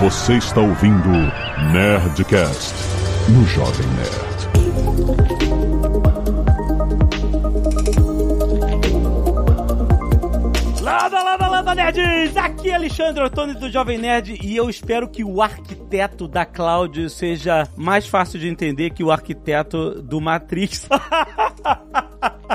Você está ouvindo Nerdcast no Jovem Nerd. Landa, landa, landa, nerds! Aqui é Alexandre Ottoni do Jovem Nerd e eu espero que o arquiteto da Cloud seja mais fácil de entender que o arquiteto do Matrix.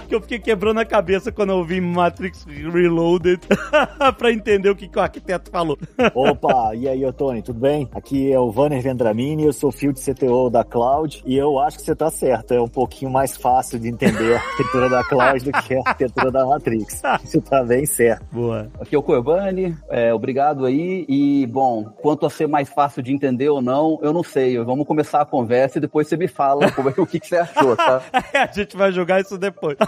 que eu fiquei quebrando a cabeça quando eu vi Matrix Reloaded pra entender o que, que o arquiteto falou. Opa, e aí, Otoni, tudo bem? Aqui é o Vanner Vendramini, eu sou field CTO da Cloud e eu acho que você tá certo, é um pouquinho mais fácil de entender a arquitetura da Cloud do que a arquitetura da Matrix. Isso tá bem certo. Boa. Aqui é o Corbani, é, obrigado aí. E, bom, quanto a ser mais fácil de entender ou não, eu não sei. Vamos começar a conversa e depois você me fala como é, o que, que você achou, tá? a gente vai jogar isso depois.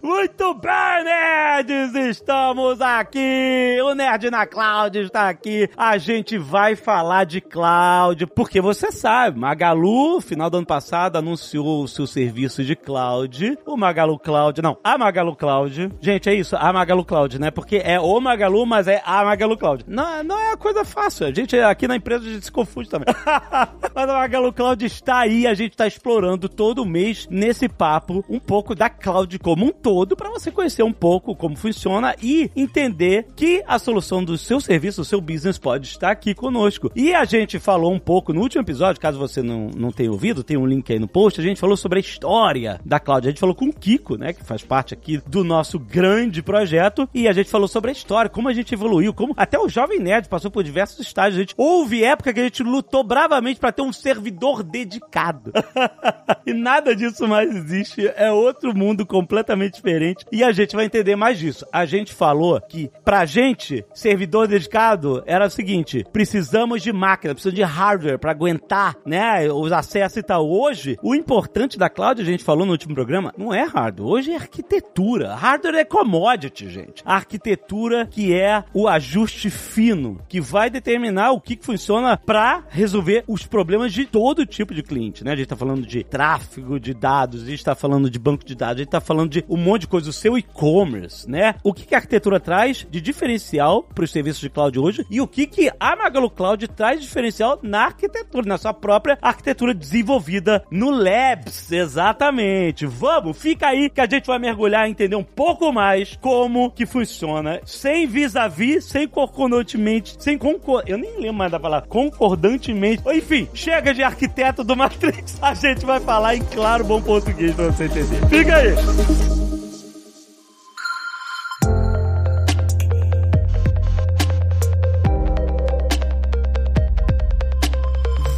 Muito bem, nerds! Estamos aqui! O Nerd na Cloud está aqui. A gente vai falar de cloud, porque você sabe, Magalu, final do ano passado, anunciou o seu serviço de cloud. O Magalu Cloud, não, a Magalu Cloud. Gente, é isso, a Magalu Cloud, né? Porque é o Magalu, mas é a Magalu Cloud. Não, não é coisa fácil. A gente, aqui na empresa, a gente se confunde também. mas a Magalu Cloud está aí, a gente está explorando todo mês nesse papo um pouco da cloud como um todo para você conhecer um pouco como funciona e entender que a solução do seu serviço, do seu business pode estar aqui conosco. E a gente falou um pouco no último episódio, caso você não, não tenha ouvido, tem um link aí no post, a gente falou sobre a história da cloud. A gente falou com o Kiko, né, que faz parte aqui do nosso grande projeto, e a gente falou sobre a história, como a gente evoluiu, como até o Jovem Nerd passou por diversos estágios. A gente houve época que a gente lutou bravamente para ter um servidor dedicado. e nada disso mais existe. É outro mundo completamente diferente e a gente vai entender mais disso. A gente falou que pra gente, servidor dedicado era o seguinte: precisamos de máquina, precisamos de hardware para aguentar, né, os acessos e tal. Hoje, o importante da cloud, a gente falou no último programa, não é hardware, hoje é arquitetura. Hardware é commodity, gente. A arquitetura que é o ajuste fino, que vai determinar o que, que funciona para resolver os problemas de todo tipo de cliente, né? A gente tá falando de tráfego de dados, a gente tá falando de banco de dados, a gente tá falando de um monte de coisa, o seu e-commerce, né? O que, que a arquitetura traz de diferencial para os serviços de cloud hoje e o que, que a Magalu Cloud traz de diferencial na arquitetura, na sua própria arquitetura desenvolvida no Labs. Exatamente. Vamos, fica aí que a gente vai mergulhar e entender um pouco mais como que funciona, sem vis-a-vis, sem concordantemente, sem concor... Eu nem lembro mais da palavra. Concordantemente. Enfim, chega de arquiteto do Matrix. A gente vai falar em claro bom português pra você entender. Fica aí.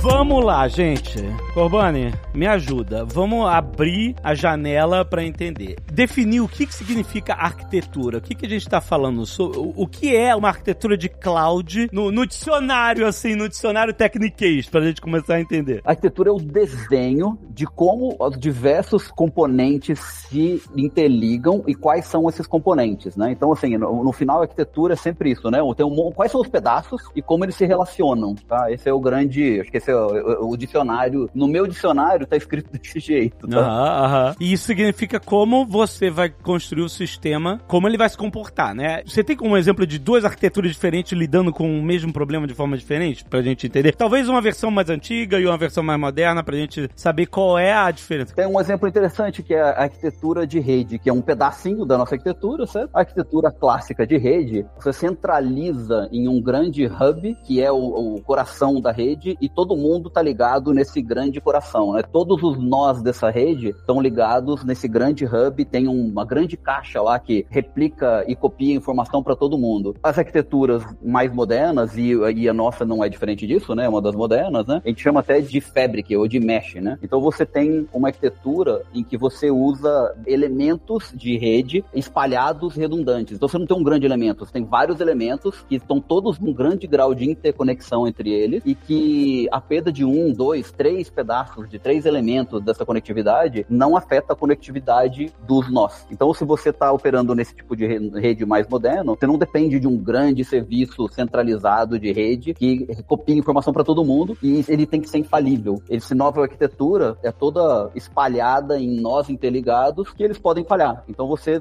Vamos lá, gente. Corbani, me ajuda. Vamos abrir a janela para entender. Definir o que, que significa arquitetura. O que, que a gente está falando? sobre o que é uma arquitetura de cloud no, no dicionário, assim, no dicionário Techniquez, para a gente começar a entender. Arquitetura é o desenho de como os diversos componentes se interligam e quais são esses componentes, né? Então, assim, no, no final, a arquitetura é sempre isso, né? Tem um, quais são os pedaços e como eles se relacionam, tá? Esse é o grande, acho que esse é o, o dicionário. No meu dicionário tá escrito desse jeito, tá? Aham, aham. E isso significa como você vai construir o sistema, como ele vai se comportar, né? Você tem como exemplo de duas arquiteturas diferentes lidando com o mesmo problema de forma diferente, pra gente entender? Talvez uma versão mais antiga e uma versão mais moderna, pra gente saber qual é a diferença. Tem um exemplo interessante que é a arquitetura de rede, que é um pedacinho da nossa arquitetura, certo? A arquitetura clássica de rede, você centraliza em um grande hub, que é o, o coração da rede, e todo mundo tá ligado nesse grande coração, né? Todos os nós dessa rede estão ligados nesse grande hub, tem uma grande caixa lá que replica e copia informação para todo mundo. As arquiteturas mais modernas, e, e, a nossa não é diferente disso, né? Uma das modernas, né? A gente chama até de fabric ou de mesh, né? Então você tem uma arquitetura em que você usa elementos de rede espalhados redundantes. Então você não tem um grande elemento, você tem vários elementos que estão todos num grande grau de interconexão entre eles e que perda de um, dois, três pedaços, de três elementos dessa conectividade não afeta a conectividade dos nós. Então, se você está operando nesse tipo de rede mais moderno, você não depende de um grande serviço centralizado de rede que copia informação para todo mundo e ele tem que ser infalível. Essa nova arquitetura é toda espalhada em nós interligados que eles podem falhar. Então, você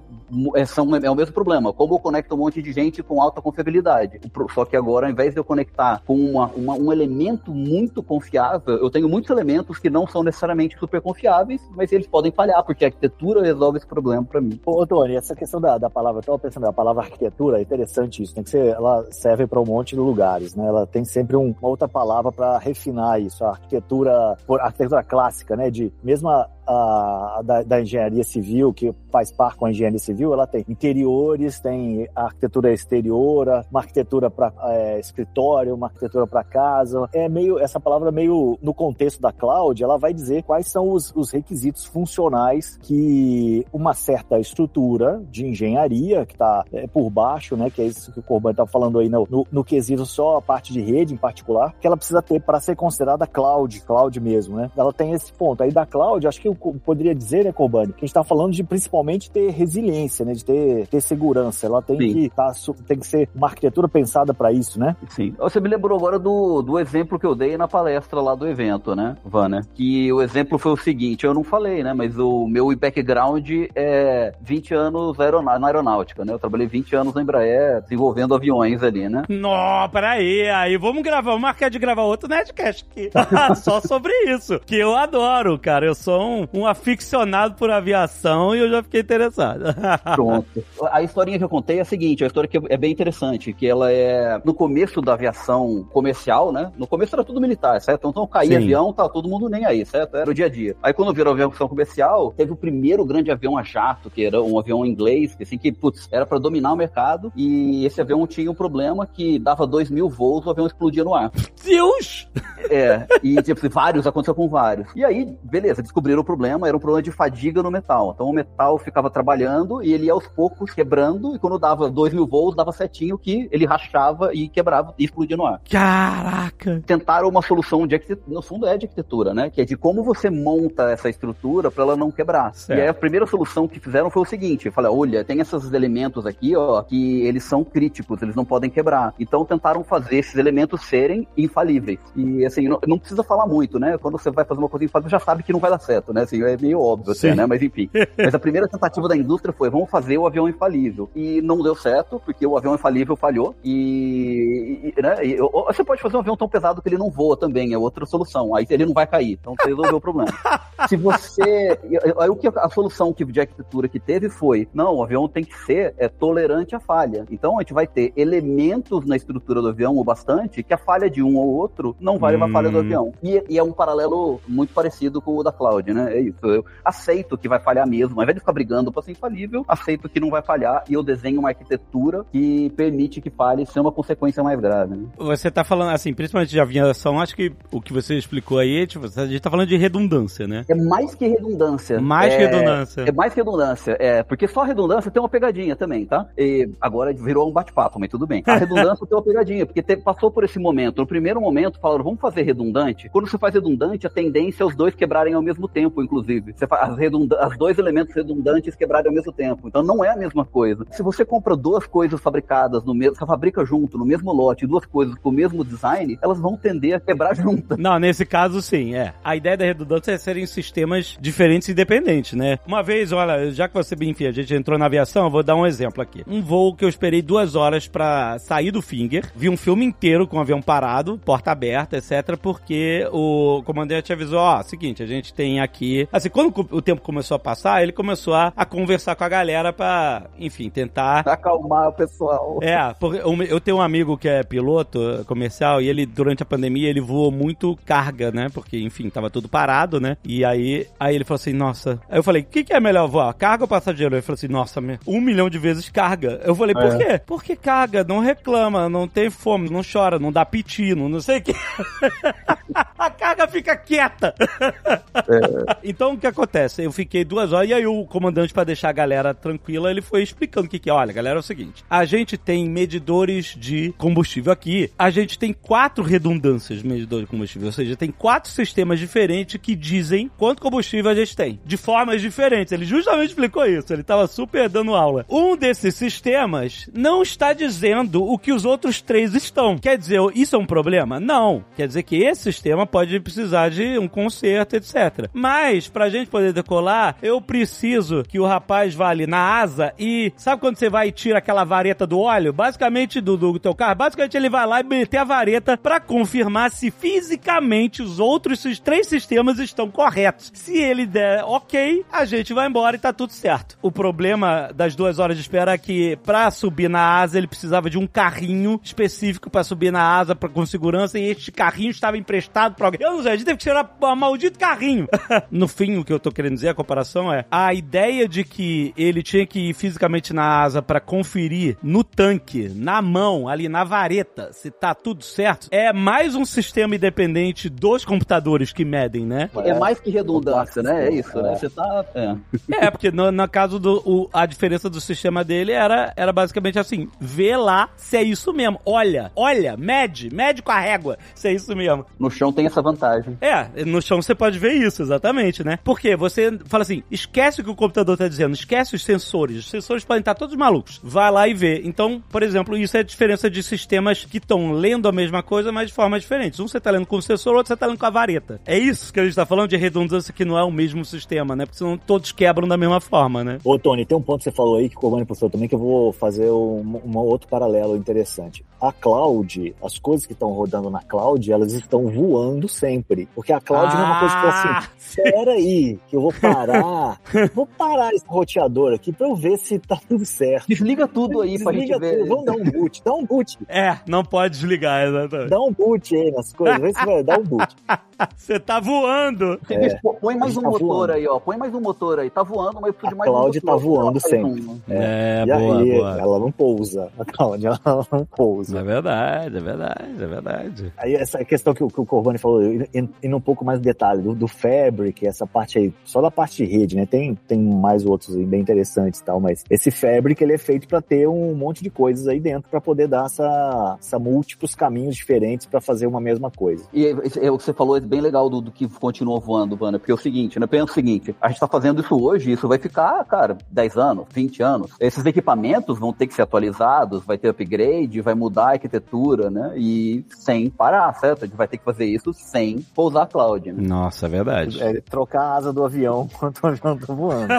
é, são, é o mesmo problema. Como eu conecto um monte de gente com alta confiabilidade? Só que agora, ao invés de eu conectar com uma, uma, um elemento muito confiável, eu tenho muitos elementos que não são necessariamente super confiáveis, mas eles podem falhar, porque a arquitetura resolve esse problema para mim. Ô, Tony, essa questão da, da palavra, eu tava pensando, a palavra arquitetura é interessante isso, tem que ser, ela serve para um monte de lugares, né? Ela tem sempre um, uma outra palavra para refinar isso, a arquitetura, a arquitetura clássica, né? De mesmo a, da, da, engenharia civil, que faz parte com a engenharia civil, ela tem interiores, tem arquitetura exterior, uma arquitetura para é, escritório, uma arquitetura para casa. É meio essa palavra meio no contexto da cloud, ela vai dizer quais são os, os requisitos funcionais que uma certa estrutura de engenharia que está é, por baixo, né, que é isso que o Corban está falando aí no, no, no quesito só a parte de rede em particular, que ela precisa ter para ser considerada cloud, cloud mesmo, né? Ela tem esse ponto. Aí da cloud, acho que eu poderia dizer, né, Kobani, que a gente está falando de principalmente ter resiliência, né, de ter, ter segurança. Ela tem que, tá, tem que ser uma arquitetura pensada para isso, né? Sim. Você me lembrou agora do, do exemplo que eu dei na palestra lá do evento, né, Vana? Que o exemplo foi o seguinte, eu não falei, né, mas o meu background é 20 anos aeroná na aeronáutica, né? Eu trabalhei 20 anos na Embraer desenvolvendo aviões ali, né? Não, peraí, aí vamos gravar, vamos marcar de gravar outro Nerdcast aqui. Só sobre isso, que eu adoro, cara. Eu sou um, um aficionado por aviação e eu já fiquei interessado. Pronto. A historinha que eu contei é a seguinte, a história que é bem interessante, que ela é no começo da aviação comercial, né? No começo era tudo militar, certo? Então caía Sim. avião, tá todo mundo nem aí, certo? Era o dia a dia. Aí quando virou aviação comercial, teve o primeiro grande avião a jato, que era um avião inglês, que assim, que, putz, era para dominar o mercado, e esse avião tinha um problema que dava dois mil voos, o avião explodia no ar. Deus! É, e tipo, vários, aconteceu com vários. E aí, beleza, descobriram o problema era um problema de fadiga no metal. Então o metal ficava trabalhando e ele ia aos poucos quebrando, e quando dava 2 mil volts, dava certinho que ele rachava e quebrava e explodia no ar. Caraca! Tentaram uma solução de arquitetura, no fundo é de arquitetura, né? Que é de como você monta essa estrutura para ela não quebrar. Certo. E aí a primeira solução que fizeram foi o seguinte: falei, olha, tem esses elementos aqui, ó, que eles são críticos, eles não podem quebrar. Então tentaram fazer esses elementos serem infalíveis. E assim, não, não precisa falar muito, né? Quando você vai fazer uma coisa infalível, já sabe que não vai dar certo, né? assim, é meio óbvio até, né? Mas enfim. Mas a primeira tentativa da indústria foi, vamos fazer o avião infalível. E não deu certo, porque o avião infalível falhou. E, e né? E, você pode fazer um avião tão pesado que ele não voa também, é outra solução. Aí ele não vai cair. Então você resolveu o problema. Se você. Aí o que a solução que de arquitetura que teve foi: não, o avião tem que ser é, tolerante à falha. Então a gente vai ter elementos na estrutura do avião o bastante que a falha de um ou outro não vai hum. A falha do hum. avião. E, e, é um paralelo muito parecido com o da Cloud, né? É isso. Eu aceito que vai falhar mesmo. Ao invés de ficar brigando para ser infalível, aceito que não vai falhar e eu desenho uma arquitetura que permite que falhe sem uma consequência mais grave. Né? Você tá falando, assim, principalmente de aviação, acho que o que você explicou aí, tipo, a gente tá falando de redundância, né? É mais que redundância. Mais é, que redundância. É mais que redundância. É, porque só redundância tem uma pegadinha também, tá? E agora virou um bate-papo, mas tudo bem. A redundância tem uma pegadinha, porque te, passou por esse momento. No primeiro momento, falaram, vamos fazer redundante. Quando você faz redundante, a tendência é os dois quebrarem ao mesmo tempo, inclusive. Você faz as dois elementos redundantes quebrarem ao mesmo tempo. Então não é a mesma coisa. Se você compra duas coisas fabricadas no mesmo, você fabrica junto, no mesmo lote, duas coisas com o mesmo design, elas vão tender a quebrar juntas. Não, nesse caso sim, é. A ideia da redundância é serem sistemas diferentes e independentes, né? Uma vez, olha, já que você, enfim, a gente entrou na aviação, eu vou dar um exemplo aqui. Um voo que eu esperei duas horas para sair do Finger, vi um filme inteiro com o avião parado, porta aberta, etc, porque o comandante avisou, ó, seguinte, a gente tem aqui, assim, quando o tempo começou a passar, ele começou a, a conversar com a galera pra, enfim, tentar... Acalmar o pessoal. É, porque eu tenho um amigo que é piloto comercial e ele, durante a pandemia, ele voou muito carga, né? Porque, enfim, tava tudo parado, né? E aí, aí ele falou assim, nossa... Aí eu falei, o que, que é melhor voar, carga ou passageiro? Ele falou assim, nossa, um milhão de vezes carga. Eu falei, por é. quê? Porque carga, não reclama, não tem fome, não chora, não dá piti, não, não sei o que. a carga fica quieta. É. Então o que acontece? Eu fiquei duas horas e aí o comandante, para deixar a galera tranquila, ele foi explicando o que, que é. Olha, galera, é o seguinte: a gente tem medidores de combustível aqui, a gente tem quatro redundâncias de medidores de combustível, ou seja, tem quatro sistemas diferentes que dizem quanto combustível a gente tem, de formas diferentes. Ele justamente explicou isso, ele tava super dando aula. Um desses sistemas não está dizendo o que os outros três estão. Quer dizer, isso é um problema? Não. Quer dizer que esse sistema pode precisar de um conserto, etc. Mas, pra gente poder decolar, eu preciso que o rapaz vá ali na asa e. Sabe quando você vai e tira aquela vareta do óleo? Basicamente, do, do teu carro, basicamente ele vai lá e meter a vareta para confirmar se fisicamente os outros os três sistemas estão corretos. Se ele der ok, a gente vai embora e tá tudo certo. O problema das duas horas de espera é que pra subir na asa ele precisava de um carrinho específico para subir na asa pra, com segurança e este carrinho estava emprestado pra alguém. Eu não sei, a gente teve que tirar o maldito carrinho. no fim, o que eu tô querendo dizer, a comparação é a ideia de que ele tinha que ir fisicamente na asa para conferir no tanque, na mão, ali na vareta, se tá tudo certo, é mais um sistema independente dos computadores que medem, né? É mais que redundância, né? É isso, né? Você tá. É, é porque no, no caso do. O, a diferença do sistema dele era, era basicamente assim: vê lá se é isso mesmo. Olha, olha, mede, mede com a régua se é isso mesmo. No chão tem essa vantagem. É, no chão você pode ver isso, exatamente, né? Porque você fala assim: esquece o que o computador tá dizendo, esquece os sensores. Os sensores podem estar todos malucos. Vai lá e vê. Então, por exemplo, isso é a diferença de sistemas que estão lendo a mesma coisa, mas de formas diferentes. Um você tá lendo com o sensor, outro você tá lendo com a vareta. É isso que a gente tá falando de redundância que não é o mesmo sistema, né? Porque senão todos quebram da mesma forma, né? Ô, Tony, tem um ponto que você falou aí que o Corvani postou também que eu vou fazer um, um outro paralelo interessante. A cloud, as coisas que estão rodando na cloud, elas estão voando sempre. Porque a cloud ah. não é uma coisa que assim, ah! espera aí, que eu vou parar, vou parar esse roteador aqui pra eu ver se tá tudo certo. Desliga tudo aí Desliga pra gente ver. Tudo. Vamos dar um boot, dá um boot. É, não pode desligar, exatamente. Dá um boot aí nas coisas, vê se vai dar um boot. Você tá voando. É, põe mais um tá motor voando. aí, ó. Põe mais um motor aí. Tá voando, mas precisa de mais um motor. A Cloud tá voando sempre. Um. É, é boa, aí, boa. ela não pousa. A Cloud, ela não pousa. É verdade, é verdade, é verdade. Aí essa questão que o, que o Corvani falou, indo um pouco mais detalhe, do, do Fabric, essa parte aí, só da parte de rede, né? Tem, tem mais outros bem interessantes e tal, mas esse Fabric, ele é feito para ter um monte de coisas aí dentro para poder dar essa, essa múltiplos caminhos diferentes para fazer uma mesma coisa. E é, o que você falou é bem legal do, do que continua voando, Vana, porque é o seguinte, né? Pensa o seguinte, a gente tá fazendo isso hoje, isso vai ficar, cara, 10 anos, 20 anos. Esses equipamentos vão ter que ser atualizados, vai ter upgrade, vai mudar a arquitetura, né? E sem parar, certo? A gente vai ter que fazer isso sem pousar a cloud, né? Nossa, é verdade. É trocar a asa do avião enquanto o avião tá voando.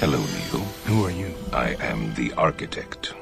Hello, Neil. Who are you? I am the architect.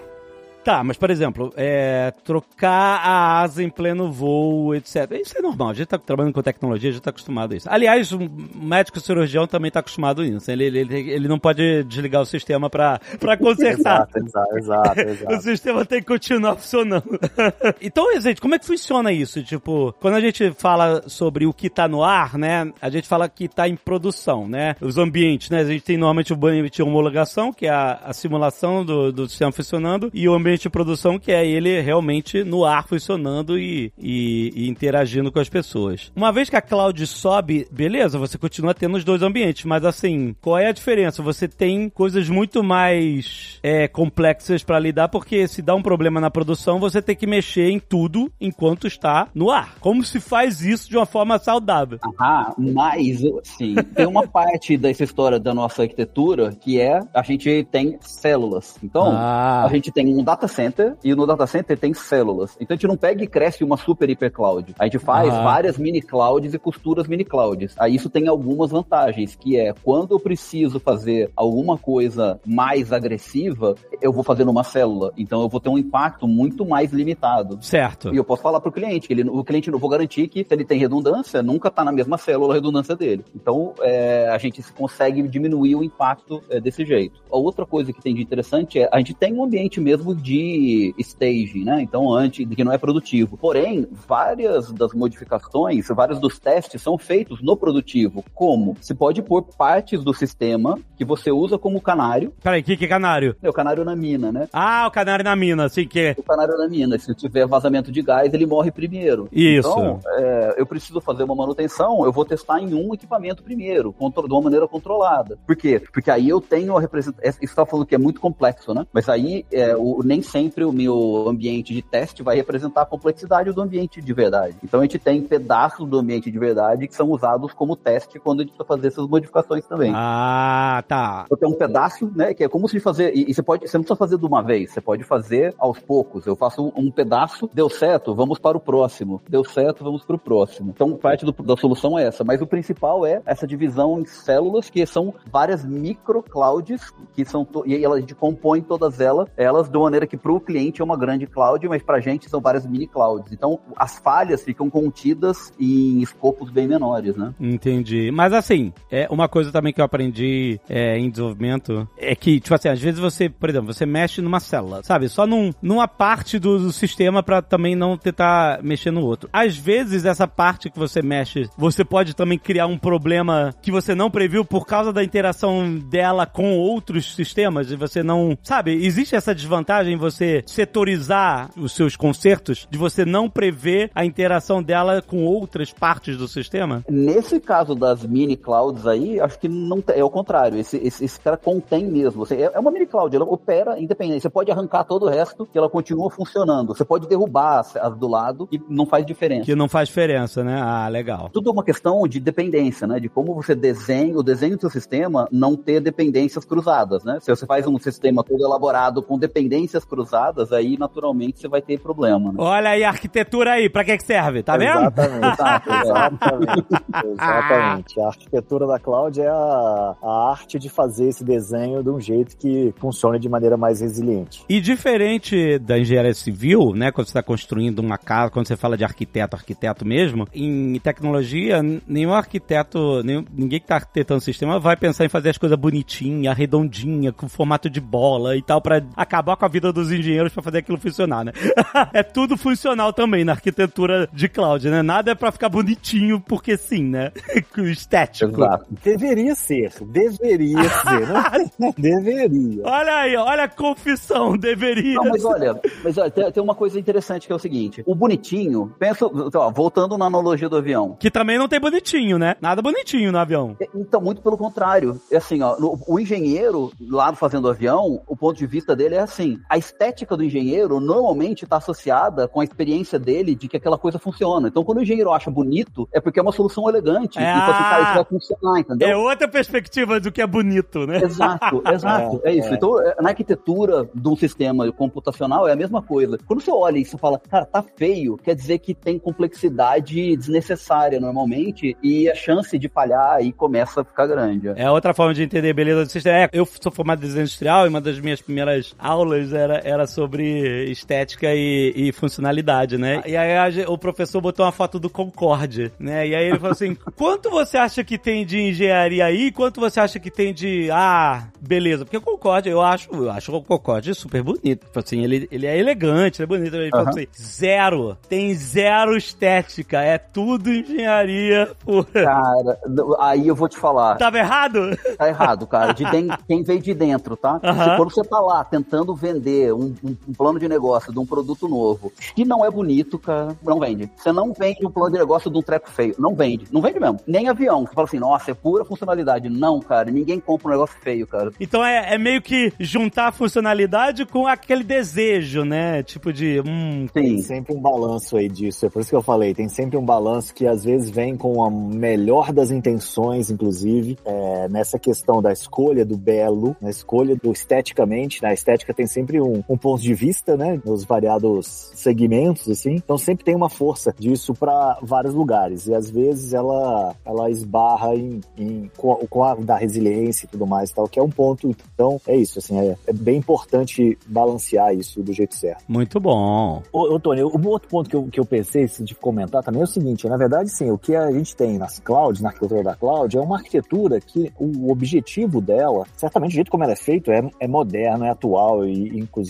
Tá, mas por exemplo, é, trocar a asa em pleno voo, etc. Isso é normal, a gente tá trabalhando com tecnologia, a gente tá acostumado a isso. Aliás, o médico cirurgião também tá acostumado a isso. Ele, ele, ele não pode desligar o sistema pra, pra consertar. exato, exato, exato, o sistema tem que continuar funcionando. então, gente, como é que funciona isso? Tipo, quando a gente fala sobre o que tá no ar, né, a gente fala que tá em produção, né? Os ambientes, né? A gente tem normalmente o ambiente de homologação, que é a, a simulação do, do sistema funcionando, e o ambiente ambiente de produção que é ele realmente no ar funcionando e, e, e, interagindo com as pessoas. Uma vez que a cloud sobe, beleza, você continua tendo os dois ambientes, mas assim, qual é a diferença? Você tem coisas muito mais é, complexas para lidar, porque se dá um problema na produção, você tem que mexer em tudo enquanto está no ar. Como se faz isso de uma forma saudável? Ah, mas, sim, tem uma parte dessa história da nossa arquitetura que é a gente tem células. Então, ah. a gente tem um data data center e no data center tem células. Então a gente não pega e cresce uma super hiper cloud. A gente faz uhum. várias mini clouds e costuras mini clouds. Aí isso tem algumas vantagens, que é quando eu preciso fazer alguma coisa mais agressiva, eu vou fazer numa célula. Então eu vou ter um impacto muito mais limitado. Certo. E eu posso falar para o cliente que ele, o cliente não vou garantir que se ele tem redundância, nunca está na mesma célula a redundância dele. Então é, a gente consegue diminuir o impacto é, desse jeito. A outra coisa que tem de interessante é a gente tem um ambiente mesmo de de staging, né? Então, antes que não é produtivo. Porém, várias das modificações, vários dos testes são feitos no produtivo. Como? Se pode pôr partes do sistema que você usa como canário. Peraí, o que, que é canário? É o canário na mina, né? Ah, o canário na mina, assim que é. O canário na mina. Se tiver vazamento de gás, ele morre primeiro. Isso. Então, é, eu preciso fazer uma manutenção, eu vou testar em um equipamento primeiro, de uma maneira controlada. Por quê? Porque aí eu tenho a representação. Isso está falando que é muito complexo, né? Mas aí é, o, nem sempre o meu ambiente de teste vai representar a complexidade do ambiente de verdade. Então a gente tem pedaços do ambiente de verdade que são usados como teste quando a gente precisa fazer essas modificações também. Ah, tá. Eu tenho um pedaço, né? Que é como se fazer. E, e, você pode. Você não precisa fazer de uma vez, você pode fazer aos poucos. Eu faço um, um pedaço, deu certo, vamos para o próximo. Deu certo, vamos para o próximo. Então, parte do, da solução é essa. Mas o principal é essa divisão em células, que são várias micro clouds, que são. E a gente compõe todas elas, elas de maneira que para o cliente é uma grande cloud, mas para a gente são várias mini clouds. Então, as falhas ficam contidas em escopos bem menores, né? Entendi. Mas assim, é uma coisa também que eu aprendi é, em desenvolvimento é que, tipo assim, às vezes você, por exemplo, você mexe numa célula, sabe? Só num, numa parte do, do sistema para também não tentar mexer no outro. Às vezes, essa parte que você mexe, você pode também criar um problema que você não previu por causa da interação dela com outros sistemas e você não. Sabe? Existe essa desvantagem em você setorizar os seus concertos, de você não prever a interação dela com outras partes do sistema? Nesse caso das mini clouds aí, acho que não é o contrário. Esse, esse, esse cara contém mesmo. Você, é, é uma mini cloud, ela opera independente. Você pode arrancar todo o resto que ela continua funcionando. Você pode derrubar as, as do lado e não faz diferença. Que não faz diferença, né? Ah, legal. Tudo é uma questão de dependência, né? De como você desenha, o desenho do seu sistema não ter dependências cruzadas, né? Se você faz um sistema todo elaborado com dependências cruzadas, aí naturalmente você vai ter problema. Né? Olha aí a arquitetura aí, pra que que serve? Tá vendo? Exatamente. exatamente. exatamente. A arquitetura da cloud é a, a arte de fazer esse desenho de um jeito que funcione de maneira mais resiliente. E diferente da engenharia civil, né? Quando você está construindo uma casa, quando você fala de arquiteto, arquiteto mesmo, em tecnologia, nenhum arquiteto, nenhum, ninguém que está arquitetando o sistema vai pensar em fazer as coisas bonitinha, redondinha, com formato de bola e tal, para acabar com a vida dos engenheiros para fazer aquilo funcionar, né? é tudo funcional também na arquitetura de cloud, né? Nada é para ficar bonitinho porque sim, né? Estético. Exato. Deveria ser, deveria ser, né? deveria. Olha aí, olha a confissão, deveria. Não, mas olha, mas olha, tem, tem, uma coisa interessante que é o seguinte: o bonitinho, pensa, ó, voltando na analogia do avião. Que também não tem bonitinho, né? Nada bonitinho no avião. É, então, muito pelo contrário. É assim, ó, no, o engenheiro lá fazendo o avião, o ponto de vista dele é assim: a estética do engenheiro normalmente está associada com a experiência dele de que aquela coisa funciona. Então, quando o engenheiro acha bonito, é porque é uma solução elegante. É, e assim, cara, isso vai funcionar, entendeu? É outra perspectiva do que é bonito, né? Exato, exato. É, é isso. É. Então, é, na arquitetura de um sistema computacional é a mesma coisa. Quando você olha e você fala, cara, tá feio, quer dizer que tem complexidade desnecessária normalmente e a chance de falhar aí começa a ficar grande. É outra forma de entender beleza do sistema. É, eu sou formado em design industrial e uma das minhas primeiras aulas era, era sobre estética e, e funcionalidade, né? E aí a, o professor botou uma foto do Concorde, né? E aí ele falou assim: quanto você acha que tem de engenharia aí? Quanto você acha que tem de. Ah, beleza. Porque o Concorde, eu acho, eu acho o Concorde super bonito. Tipo assim, ele, ele é elegante, é bonito. Ele falou assim: zero. Tem zero estética. É tudo engenharia pura. Cara, aí eu vou te falar. Tava errado? Tá errado, cara. De. Quem veio de dentro, tá? Uhum. Se quando você tá lá tentando vender um, um, um, plano de negócio de um produto novo que não é bonito, cara, não vende. Você não vende um plano de negócio de um treco feio. Não vende. Não vende mesmo. Nem avião. Você fala assim, nossa, é pura funcionalidade. Não, cara. Ninguém compra um negócio feio, cara. Então é, é meio que juntar a funcionalidade com aquele desejo, né? Tipo de. Hum... Tem sempre um balanço aí disso. É por isso que eu falei. Tem sempre um balanço que às vezes vem com a melhor das intenções, inclusive, é, nessa questão da escolha do belo, na escolha do esteticamente. Na né? estética tem sempre um, um ponto de vista, né? Nos variados segmentos, assim. Então sempre tem uma força disso para vários lugares. E às vezes ela, ela esbarra em, em com, a, com, a, da resiliência e tudo mais e tal, que é um ponto. Então é isso, assim, é, é bem importante balancear isso do jeito certo. Muito bom. Ô, ô Tony, um outro ponto que eu, que eu pensei de comentar também é o seguinte, na verdade, sim, o que a gente tem nas clouds, na arquitetura da cloud, é uma arquitetura que o objetivo dela, certamente o jeito como ela é feito, é, é moderno, é atual e inclusive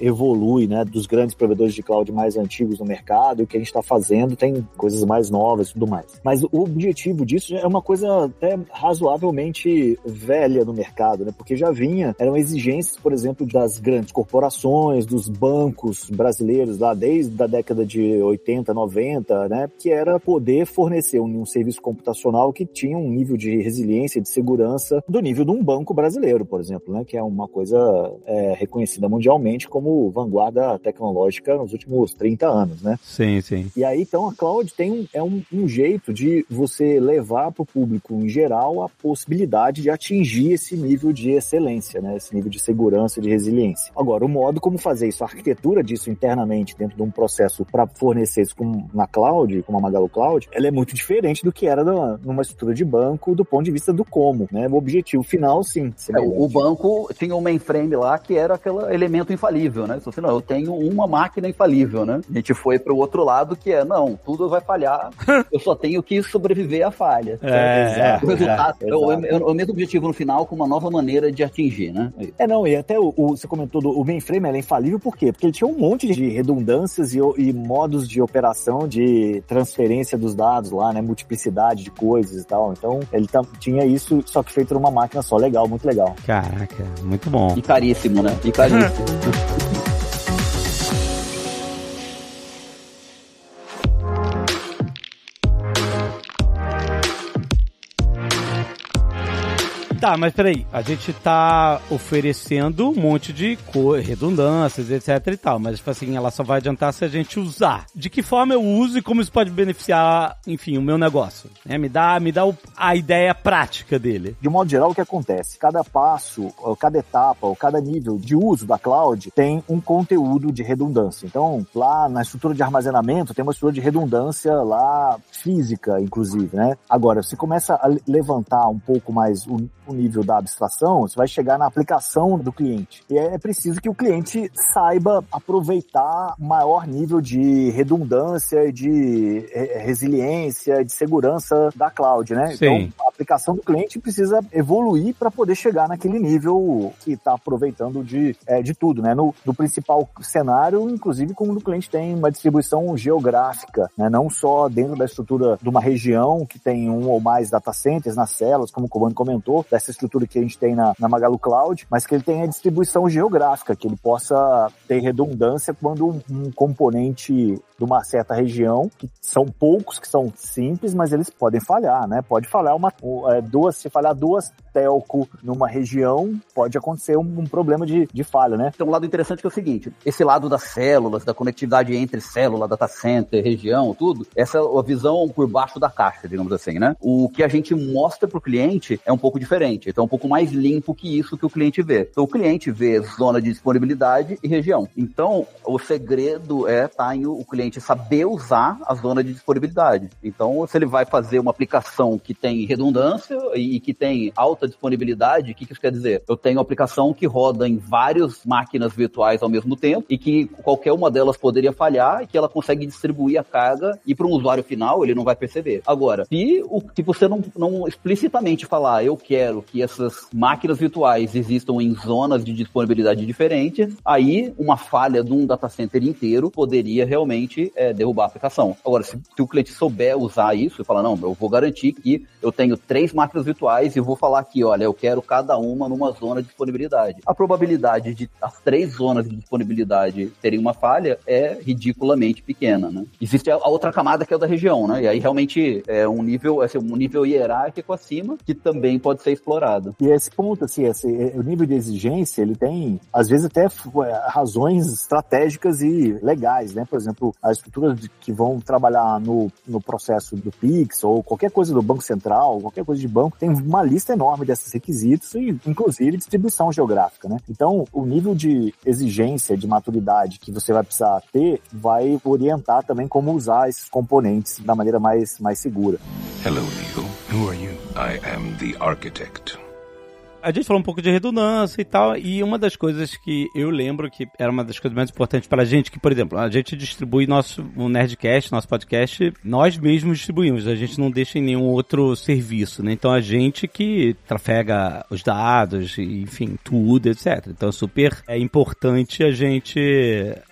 evolui, né, dos grandes provedores de cloud mais antigos no mercado, o que a gente está fazendo tem coisas mais novas e tudo mais. Mas o objetivo disso é uma coisa até razoavelmente velha no mercado, né, porque já vinha, eram exigências, por exemplo, das grandes corporações, dos bancos brasileiros lá desde a década de 80, 90, né, que era poder fornecer um, um serviço computacional que tinha um nível de resiliência de segurança do nível de um banco brasileiro, por exemplo, né, que é uma coisa é, reconhecida mundialmente como vanguarda tecnológica nos últimos 30 anos, né? Sim, sim. E aí, então, a cloud tem um, é um, um jeito de você levar para o público em geral a possibilidade de atingir esse nível de excelência, né? Esse nível de segurança e de resiliência. Agora, o modo como fazer isso, a arquitetura disso internamente dentro de um processo para fornecer isso com, na cloud, como a Magalu Cloud, ela é muito diferente do que era numa, numa estrutura de banco do ponto de vista do como, né? O objetivo final, sim. É, o banco tinha um mainframe lá que era aquele elemento infalível, né? Você não, eu tenho uma máquina infalível, né? A gente foi para o outro lado que é, não, tudo vai falhar, eu só tenho que sobreviver à falha. É, o resultado é, é, o, é, o mesmo objetivo no final com uma nova maneira de atingir, né? É, não, e até o, o você comentou do o mainframe, era é infalível por quê? Porque ele tinha um monte de redundâncias e, e modos de operação de transferência dos dados lá, né? Multiplicidade de coisas e tal. Então, ele tinha isso, só que feito numa máquina só. Legal, muito legal. Caraca, muito bom. E caríssimo, né? E caríssimo. 嗯。Tá, mas peraí, a gente tá oferecendo um monte de redundâncias, etc e tal, mas tipo assim, ela só vai adiantar se a gente usar. De que forma eu uso e como isso pode beneficiar, enfim, o meu negócio? É, me dá, me dá o, a ideia prática dele. De modo geral, o que acontece? Cada passo, cada etapa, ou cada nível de uso da cloud tem um conteúdo de redundância. Então, lá na estrutura de armazenamento, tem uma estrutura de redundância lá física, inclusive, né? Agora, você começa a levantar um pouco mais o o nível da abstração, você vai chegar na aplicação do cliente. E é preciso que o cliente saiba aproveitar maior nível de redundância de resiliência, de segurança da cloud, né? Sim. Então, a aplicação do cliente precisa evoluir para poder chegar naquele nível que está aproveitando de, é, de tudo, né? No, no principal cenário, inclusive, como o cliente tem uma distribuição geográfica, né? Não só dentro da estrutura de uma região que tem um ou mais data centers nas células, como o Comando comentou, essa estrutura que a gente tem na, na Magalu Cloud, mas que ele tenha distribuição geográfica, que ele possa ter redundância quando um, um componente de uma certa região, que são poucos que são simples, mas eles podem falhar, né? Pode falhar uma, é, duas, se falhar duas telco numa região, pode acontecer um, um, problema de, de falha, né? Tem um lado interessante que é o seguinte, esse lado das células, da conectividade entre célula, data center, região, tudo, essa é a visão por baixo da caixa, digamos assim, né? O que a gente mostra para o cliente é um pouco diferente diferente. Então, é um pouco mais limpo que isso que o cliente vê. Então, o cliente vê zona de disponibilidade e região. Então, o segredo é tá, em o cliente saber usar a zona de disponibilidade. Então, se ele vai fazer uma aplicação que tem redundância e, que tem alta disponibilidade, o que, que isso quer dizer? Eu tenho uma aplicação que roda em várias máquinas virtuais ao mesmo tempo e que qualquer uma delas poderia falhar e que ela consegue distribuir a carga e para um usuário final ele não vai perceber. Agora, se, o, se você não, não explicitamente falar eu quero quero que essas máquinas virtuais existam em zonas de disponibilidade diferentes, aí uma falha de um data center inteiro poderia realmente é, derrubar a aplicação. Agora, se, se, o cliente souber usar isso e falar, não, eu vou garantir que eu tenho três máquinas virtuais e vou falar aqui, olha, eu quero cada uma numa zona de disponibilidade. A probabilidade de as três zonas de disponibilidade terem uma falha é ridiculamente pequena, né? Existe a, a outra camada que é o da região, né? E aí realmente é um nível, assim, um nível hierárquico acima que também pode ser explorado. E esse ponto, assim, esse, o nível de exigência, ele tem, às vezes, até razões estratégicas e legais, né? Por exemplo, as estruturas que vão trabalhar no, no processo do Pix ou qualquer coisa do Banco Central, qualquer coisa de banco, tem uma lista enorme desses requisitos e, inclusive, distribuição geográfica, né? Então, o nível de exigência, de maturidade que você vai precisar ter vai orientar também como usar esses componentes da maneira mais, mais segura. Hello, Neil. Who are you? I am the architect. A gente falou um pouco de redundância e tal, e uma das coisas que eu lembro que era uma das coisas mais importantes para a gente, que, por exemplo, a gente distribui nosso Nerdcast, nosso podcast, nós mesmos distribuímos, a gente não deixa em nenhum outro serviço, né? Então a gente que trafega os dados, enfim, tudo, etc. Então é super é importante a gente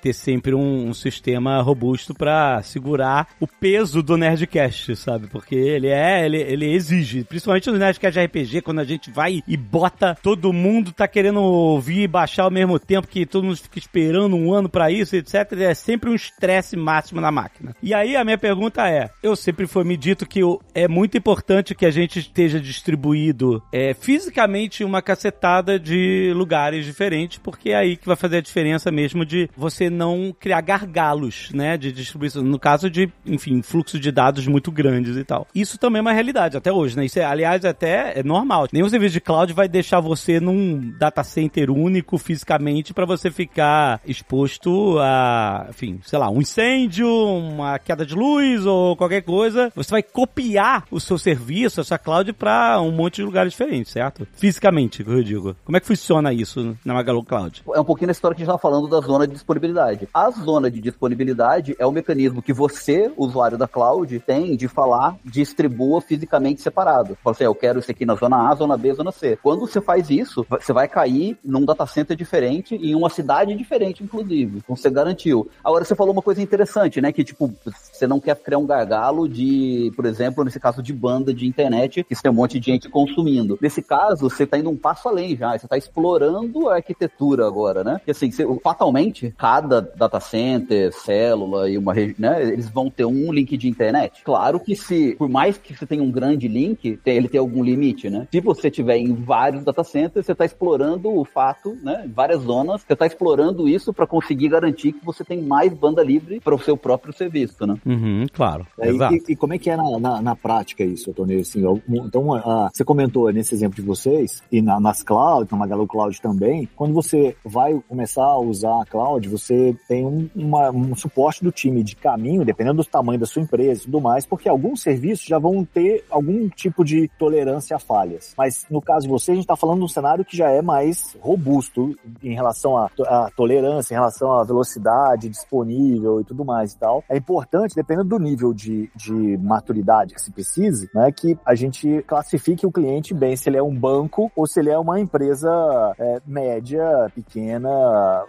ter sempre um, um sistema robusto para segurar o peso do Nerdcast, sabe? Porque ele é, ele, ele exige, principalmente no Nerdcast RPG, quando a gente vai e bota, todo mundo tá querendo ouvir e baixar ao mesmo tempo que todo mundo fica esperando um ano para isso, etc. É sempre um estresse máximo na máquina. E aí a minha pergunta é, eu sempre foi me dito que é muito importante que a gente esteja distribuído é, fisicamente uma cacetada de lugares diferentes, porque é aí que vai fazer a diferença mesmo de você não criar gargalos, né, de distribuição. No caso de, enfim, fluxo de dados muito grandes e tal. Isso também é uma realidade até hoje, né? Isso é, aliás, até é normal. Nenhum serviço de cloud vai deixar você num data center único fisicamente para você ficar exposto a, enfim, sei lá, um incêndio, uma queda de luz ou qualquer coisa. Você vai copiar o seu serviço, a sua cloud para um monte de lugares diferentes, certo? Fisicamente, eu digo. Como é que funciona isso na Magalu Cloud? É um pouquinho na história que a gente estava falando da zona de disponibilidade. A zona de disponibilidade é o mecanismo que você, usuário da cloud, tem de falar distribua fisicamente separado. Fala assim, eu quero isso aqui na zona A, zona B, zona C. Quando você faz isso, você vai cair num data center diferente em uma cidade diferente, inclusive. Então você garantiu. Agora você falou uma coisa interessante, né? Que tipo, você não quer criar um gargalo de, por exemplo, nesse caso de banda de internet, que você tem um monte de gente consumindo. Nesse caso, você está indo um passo além já. Você está explorando a arquitetura agora, né? Que assim, você, fatalmente, cada data center, célula e uma né? Eles vão ter um link de internet. Claro que se, por mais que você tenha um grande link, ele tem algum limite, né? Se você tiver em vários data centers, você está explorando o fato, né? Várias zonas, você está explorando isso para conseguir garantir que você tem mais banda livre para o seu próprio serviço, né? Uhum, claro. É, e, e, como é que é na, na, na prática isso, Tony? Assim, então, a, você comentou nesse exemplo de vocês, e na, nas clouds, na Magalu Cloud também, quando você vai começar a usar a cloud, você tem um, uma, um suporte do time de caminho, dependendo do tamanho da sua empresa e tudo mais, porque alguns serviços já vão ter algum tipo de tolerância a falhas. Mas no caso de você, a gente está falando de um cenário que já é mais robusto em relação à, à tolerância, em relação à velocidade disponível e tudo mais e tal. É importante, dependendo do nível de, de maturidade que se precise, né, que a gente classifique o cliente bem, se ele é um banco ou se ele é uma empresa é, média, pequena,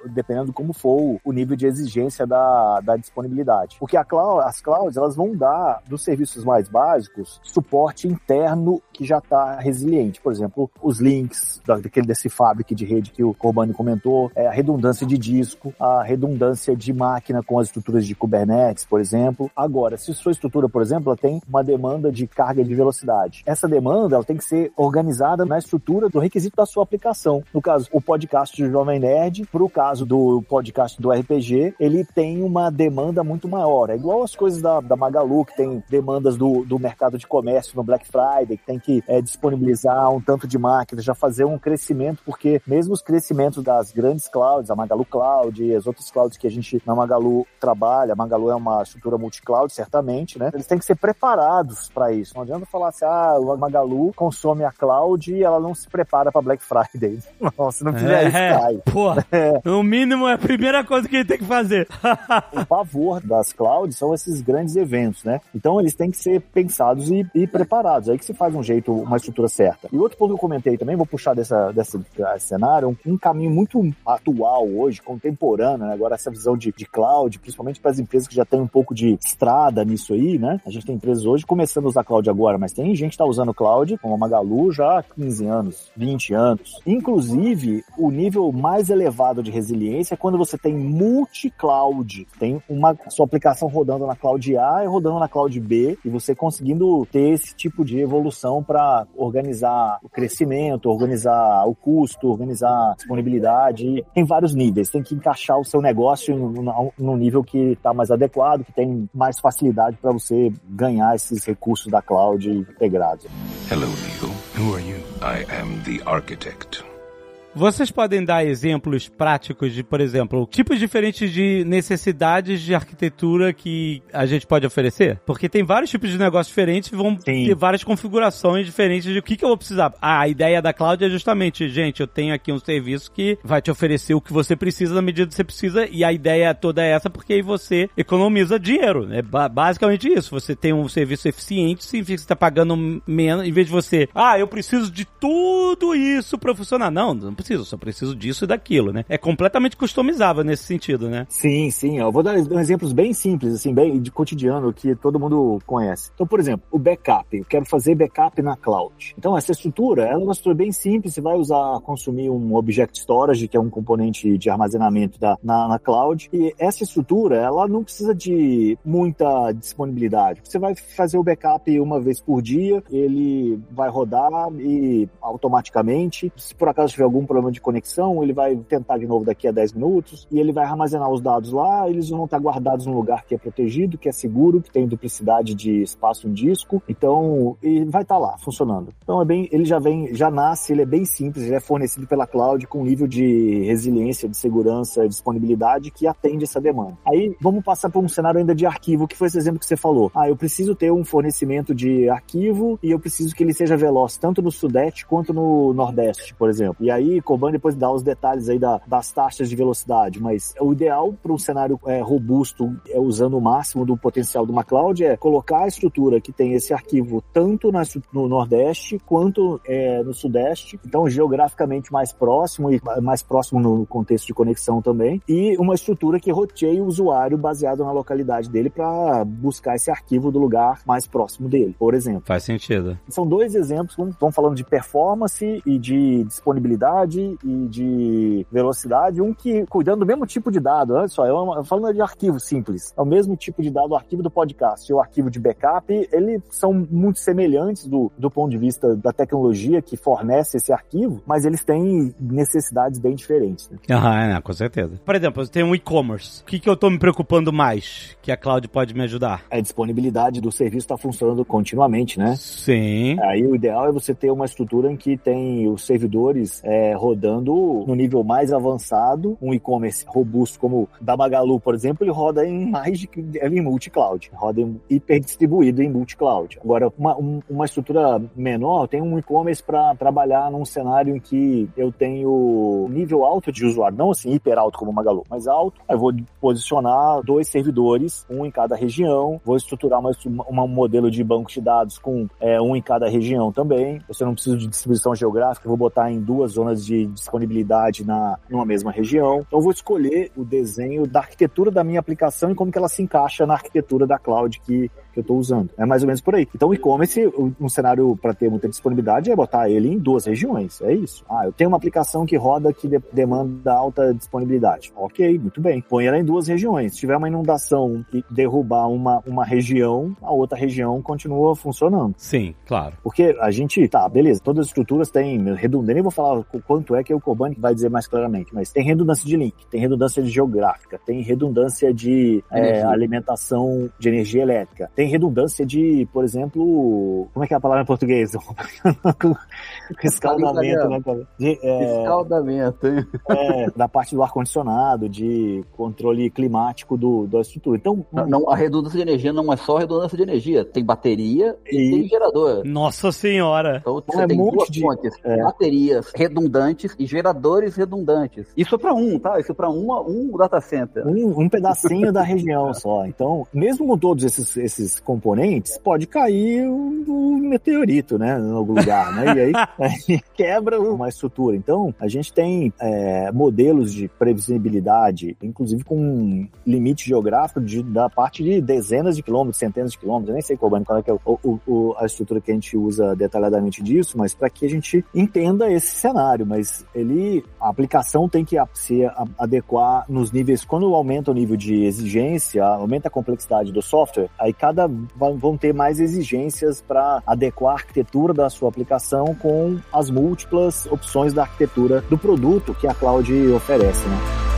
dependendo como for o nível de exigência da, da disponibilidade. Porque cloud, as clouds, elas vão dar, dos serviços mais básicos, suporte interno que já está resiliente. Por exemplo, os links daquele desse fabric de rede que o Corbani comentou, é, a redundância de disco, a redundância de máquina com as estruturas de Kubernetes, por exemplo. Agora, se sua estrutura, por exemplo, ela tem uma demanda de carga de velocidade, essa demanda ela tem que ser organizada na estrutura do requisito da sua aplicação. No caso, o podcast do Jovem Nerd, para o caso do podcast do RPG, ele tem uma demanda muito maior. É igual as coisas da, da Magalu, que tem demandas do, do mercado de comércio no Black Friday, que tem que é, disponibilizar um tanto de máquinas, já fazer um crescimento, porque mesmo os crescimentos das grandes clouds, a Magalu Cloud e as outras clouds que a gente na Magalu trabalha, a Magalu é uma estrutura multi-cloud, certamente, né? Eles têm que ser preparados para isso. Não adianta falar assim, ah, a Magalu consome a cloud e ela não se prepara para Black Friday. Não, se não fizer é, isso, cai. Pô, é. no mínimo é a primeira coisa que ele tem que fazer. o pavor das clouds são esses grandes eventos, né? Então eles têm que ser pensados e, e preparados. Aí que se faz um jeito, uma estrutura certa. E outro ponto que eu comentei também, vou puxar dessa, desse cenário, um, um, caminho muito atual hoje, contemporâneo, né? agora essa visão de, de cloud, principalmente para as empresas que já têm um pouco de estrada nisso aí, né? A gente tem empresas hoje começando a usar cloud agora, mas tem gente que está usando cloud, como a Magalu, já há 15 anos, 20 anos. Inclusive, o nível mais elevado de resiliência é quando você tem multi-cloud, tem uma sua aplicação rodando na cloud A e rodando na cloud B, e você conseguindo ter esse tipo de evolução para organizar o crescimento, organizar o custo, organizar a disponibilidade. Tem vários níveis, tem que encaixar o seu negócio no nível que está mais adequado, que tem mais facilidade para você ganhar esses recursos da cloud integrados. Hello, Neil. Who are you? I am the architect. Vocês podem dar exemplos práticos de, por exemplo, tipos diferentes de necessidades de arquitetura que a gente pode oferecer? Porque tem vários tipos de negócios diferentes e vão Sim. ter várias configurações diferentes de o que, que eu vou precisar. Ah, a ideia da cloud é justamente, gente, eu tenho aqui um serviço que vai te oferecer o que você precisa na medida que você precisa e a ideia toda é essa porque aí você economiza dinheiro. É ba- basicamente isso. Você tem um serviço eficiente, significa que você está pagando menos, em vez de você, ah, eu preciso de tudo isso para funcionar. Não, não preciso, só preciso disso e daquilo, né? É completamente customizável nesse sentido, né? Sim, sim. Eu vou dar exemplos bem simples, assim, bem de cotidiano que todo mundo conhece. Então, por exemplo, o backup. Eu quero fazer backup na cloud. Então, essa estrutura, ela é uma estrutura bem simples. Você vai usar, consumir um Object Storage, que é um componente de armazenamento da, na, na cloud. E essa estrutura, ela não precisa de muita disponibilidade. Você vai fazer o backup uma vez por dia, ele vai rodar e automaticamente, se por acaso tiver algum problema de conexão, ele vai tentar de novo daqui a 10 minutos e ele vai armazenar os dados lá, eles vão estar guardados num lugar que é protegido, que é seguro, que tem duplicidade de espaço em disco, então ele vai estar lá funcionando. Então é bem, ele já vem, já nasce, ele é bem simples, ele é fornecido pela cloud com um nível de resiliência, de segurança, disponibilidade que atende essa demanda. Aí vamos passar por um cenário ainda de arquivo, que foi esse exemplo que você falou. Ah, eu preciso ter um fornecimento de arquivo e eu preciso que ele seja veloz tanto no sudeste quanto no nordeste, por exemplo. E aí, Coban depois dá os detalhes aí da, das taxas de velocidade, mas o ideal para um cenário é, robusto, é, usando o máximo do potencial de uma cloud, é colocar a estrutura que tem esse arquivo tanto na, no nordeste quanto é, no sudeste, então geograficamente mais próximo e mais próximo no contexto de conexão também, e uma estrutura que roteie o usuário baseado na localidade dele para buscar esse arquivo do lugar mais próximo dele, por exemplo. Faz sentido. São dois exemplos, um, estamos falando de performance e de disponibilidade e de velocidade, um que cuidando do mesmo tipo de dado, olha só, eu, eu falando de arquivo simples, é o mesmo tipo de dado, o arquivo do podcast e o arquivo de backup, eles são muito semelhantes do, do ponto de vista da tecnologia que fornece esse arquivo, mas eles têm necessidades bem diferentes. Né? Ah, é, com certeza. Por exemplo, eu tenho um e-commerce. O que, que eu tô me preocupando mais que a cloud pode me ajudar? A disponibilidade do serviço está funcionando continuamente, né? Sim. Aí o ideal é você ter uma estrutura em que tem os servidores é, rodando no nível mais avançado, um e-commerce robusto como o da Magalu, por exemplo, ele roda em mais de é em multi-cloud, roda em, hiper distribuído em multi-cloud. Agora, uma, um, uma estrutura menor, tem um e-commerce para trabalhar num cenário em que eu tenho nível alto de usuário, não assim hiper alto como o Magalu, mas alto. Eu vou posicionar dois servidores, um em cada região, vou estruturar uma, uma, um modelo de banco de dados com é, um em cada região também. Você não precisa de distribuição geográfica, vou botar em duas zonas de disponibilidade na numa mesma região. Então eu vou escolher o desenho da arquitetura da minha aplicação e como que ela se encaixa na arquitetura da cloud que, que eu estou usando. É mais ou menos por aí. Então o e-commerce, um cenário para ter muita disponibilidade é botar ele em duas regiões. É isso. Ah, eu tenho uma aplicação que roda que de demanda alta disponibilidade. Ok, muito bem. Põe ela em duas regiões. Se tiver uma inundação e derrubar uma, uma região, a outra região continua funcionando. Sim, claro. Porque a gente, tá, beleza, todas as estruturas têm redundância, nem vou falar quanto é que o Koban vai dizer mais claramente, mas tem redundância de link, tem redundância de geográfica, tem redundância de é, alimentação de energia elétrica, tem redundância de, por exemplo, como é que é a palavra em português? Escaldamento, né? De, é, Escaldamento. É, da parte do ar-condicionado, de controle climático do, da estrutura. Então, não, não, a redundância de energia não é só redundância de energia, tem bateria e, e tem gerador. Nossa senhora! Então você é tem um duas de... fontes, é. baterias redundantes e geradores redundantes. Isso é para um, tá? Isso é para um, um data center. Um, um pedacinho da região só. Então, mesmo com todos esses, esses componentes, pode cair um, um meteorito, né? Em algum lugar, né? E aí, aí quebra uma estrutura. Então, a gente tem é, modelos de previsibilidade, inclusive com limite geográfico de, da parte de dezenas de quilômetros, centenas de quilômetros. Eu nem sei qual, qual é, é o, o, a estrutura que a gente usa detalhadamente disso, mas para que a gente entenda esse cenário. Mas ele, a aplicação tem que se adequar nos níveis. Quando aumenta o nível de exigência, aumenta a complexidade do software, aí cada vão ter mais exigências para adequar a arquitetura da sua aplicação com as múltiplas opções da arquitetura do produto que a cloud oferece, né?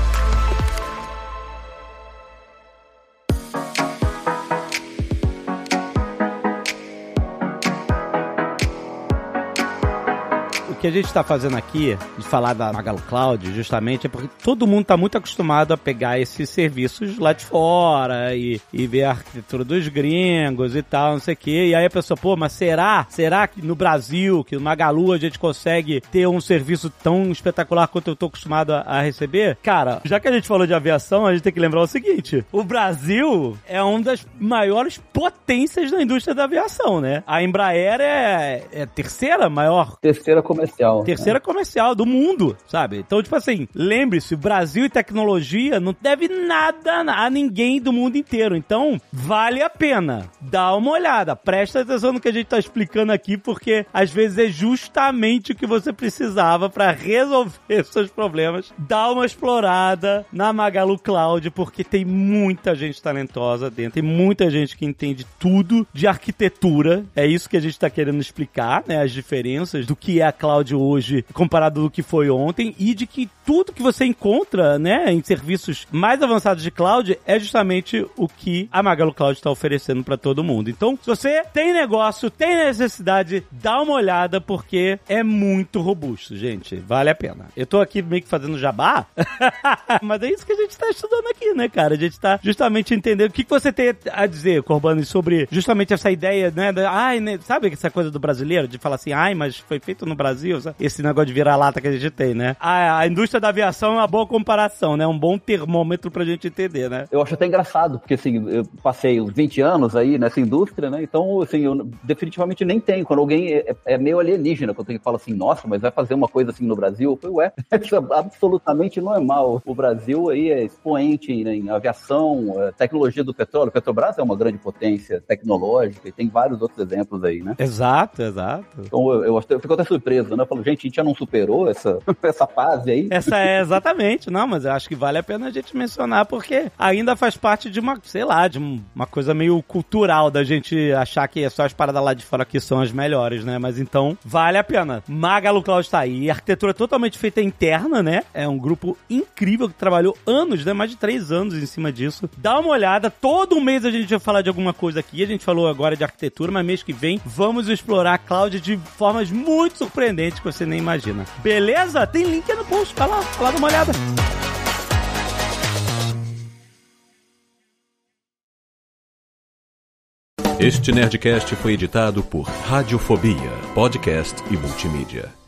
Que a gente está fazendo aqui, de falar da Magalu Cloud, justamente, é porque todo mundo está muito acostumado a pegar esses serviços lá de fora e, e ver a arquitetura dos gringos e tal, não sei o quê. E aí a pessoa, pô, mas será? Será que no Brasil, que no Magalu a gente consegue ter um serviço tão espetacular quanto eu tô acostumado a, a receber? Cara, já que a gente falou de aviação, a gente tem que lembrar o seguinte: o Brasil é uma das maiores potências da indústria da aviação, né? A Embraer é, é terceira maior. Terceira comercial. Terceira né? comercial do mundo, sabe? Então, tipo assim, lembre-se, Brasil e tecnologia não deve nada a ninguém do mundo inteiro. Então, vale a pena. Dá uma olhada. Presta atenção no que a gente tá explicando aqui, porque às vezes é justamente o que você precisava para resolver seus problemas. Dá uma explorada na Magalu Cloud, porque tem muita gente talentosa dentro, tem muita gente que entende tudo de arquitetura. É isso que a gente tá querendo explicar, né? As diferenças do que é a cloud hoje comparado do que foi ontem e de que tudo que você encontra, né, em serviços mais avançados de cloud é justamente o que a Magalu Cloud está oferecendo para todo mundo. Então, se você tem negócio, tem necessidade, dá uma olhada porque é muito robusto, gente. Vale a pena. Eu tô aqui meio que fazendo jabá, mas é isso que a gente tá estudando aqui, né, cara? A gente tá justamente entendendo o que, que você tem a dizer, Corbani, sobre justamente essa ideia, né, da, ai, né, sabe essa coisa do brasileiro, de falar assim, ai, mas foi feito no Brasil, sabe? esse negócio de virar lata que a gente tem, né? A, a indústria da aviação é uma boa comparação, né? Um bom termômetro pra gente entender, né? Eu acho até engraçado, porque assim, eu passei uns 20 anos aí nessa indústria, né? Então, assim, eu definitivamente nem tenho. Quando alguém é, é meio alienígena, quando alguém fala assim, nossa, mas vai fazer uma coisa assim no Brasil, eu falei, ué, isso é absolutamente normal. O Brasil aí é expoente né, em aviação, é, tecnologia do petróleo. Petrobras é uma grande potência tecnológica e tem vários outros exemplos aí, né? Exato, exato. Então eu, eu, eu fico até surpreso, né? Eu falo, gente, a gente já não superou essa, essa fase aí? Essa é exatamente, não, mas eu acho que vale a pena a gente mencionar porque ainda faz parte de uma, sei lá, de uma coisa meio cultural da gente achar que é só as paradas lá de fora que são as melhores, né? Mas então, vale a pena. Magalu Cloud tá aí, arquitetura totalmente feita interna, né? É um grupo incrível que trabalhou anos, né? Mais de três anos em cima disso. Dá uma olhada, todo mês a gente vai falar de alguma coisa aqui. A gente falou agora de arquitetura, mas mês que vem vamos explorar a cloud de formas muito surpreendentes que você nem imagina. Beleza? Tem link no post, vai lá, vai lá dar uma olhada. Este Nerdcast foi editado por Radiofobia, podcast e multimídia.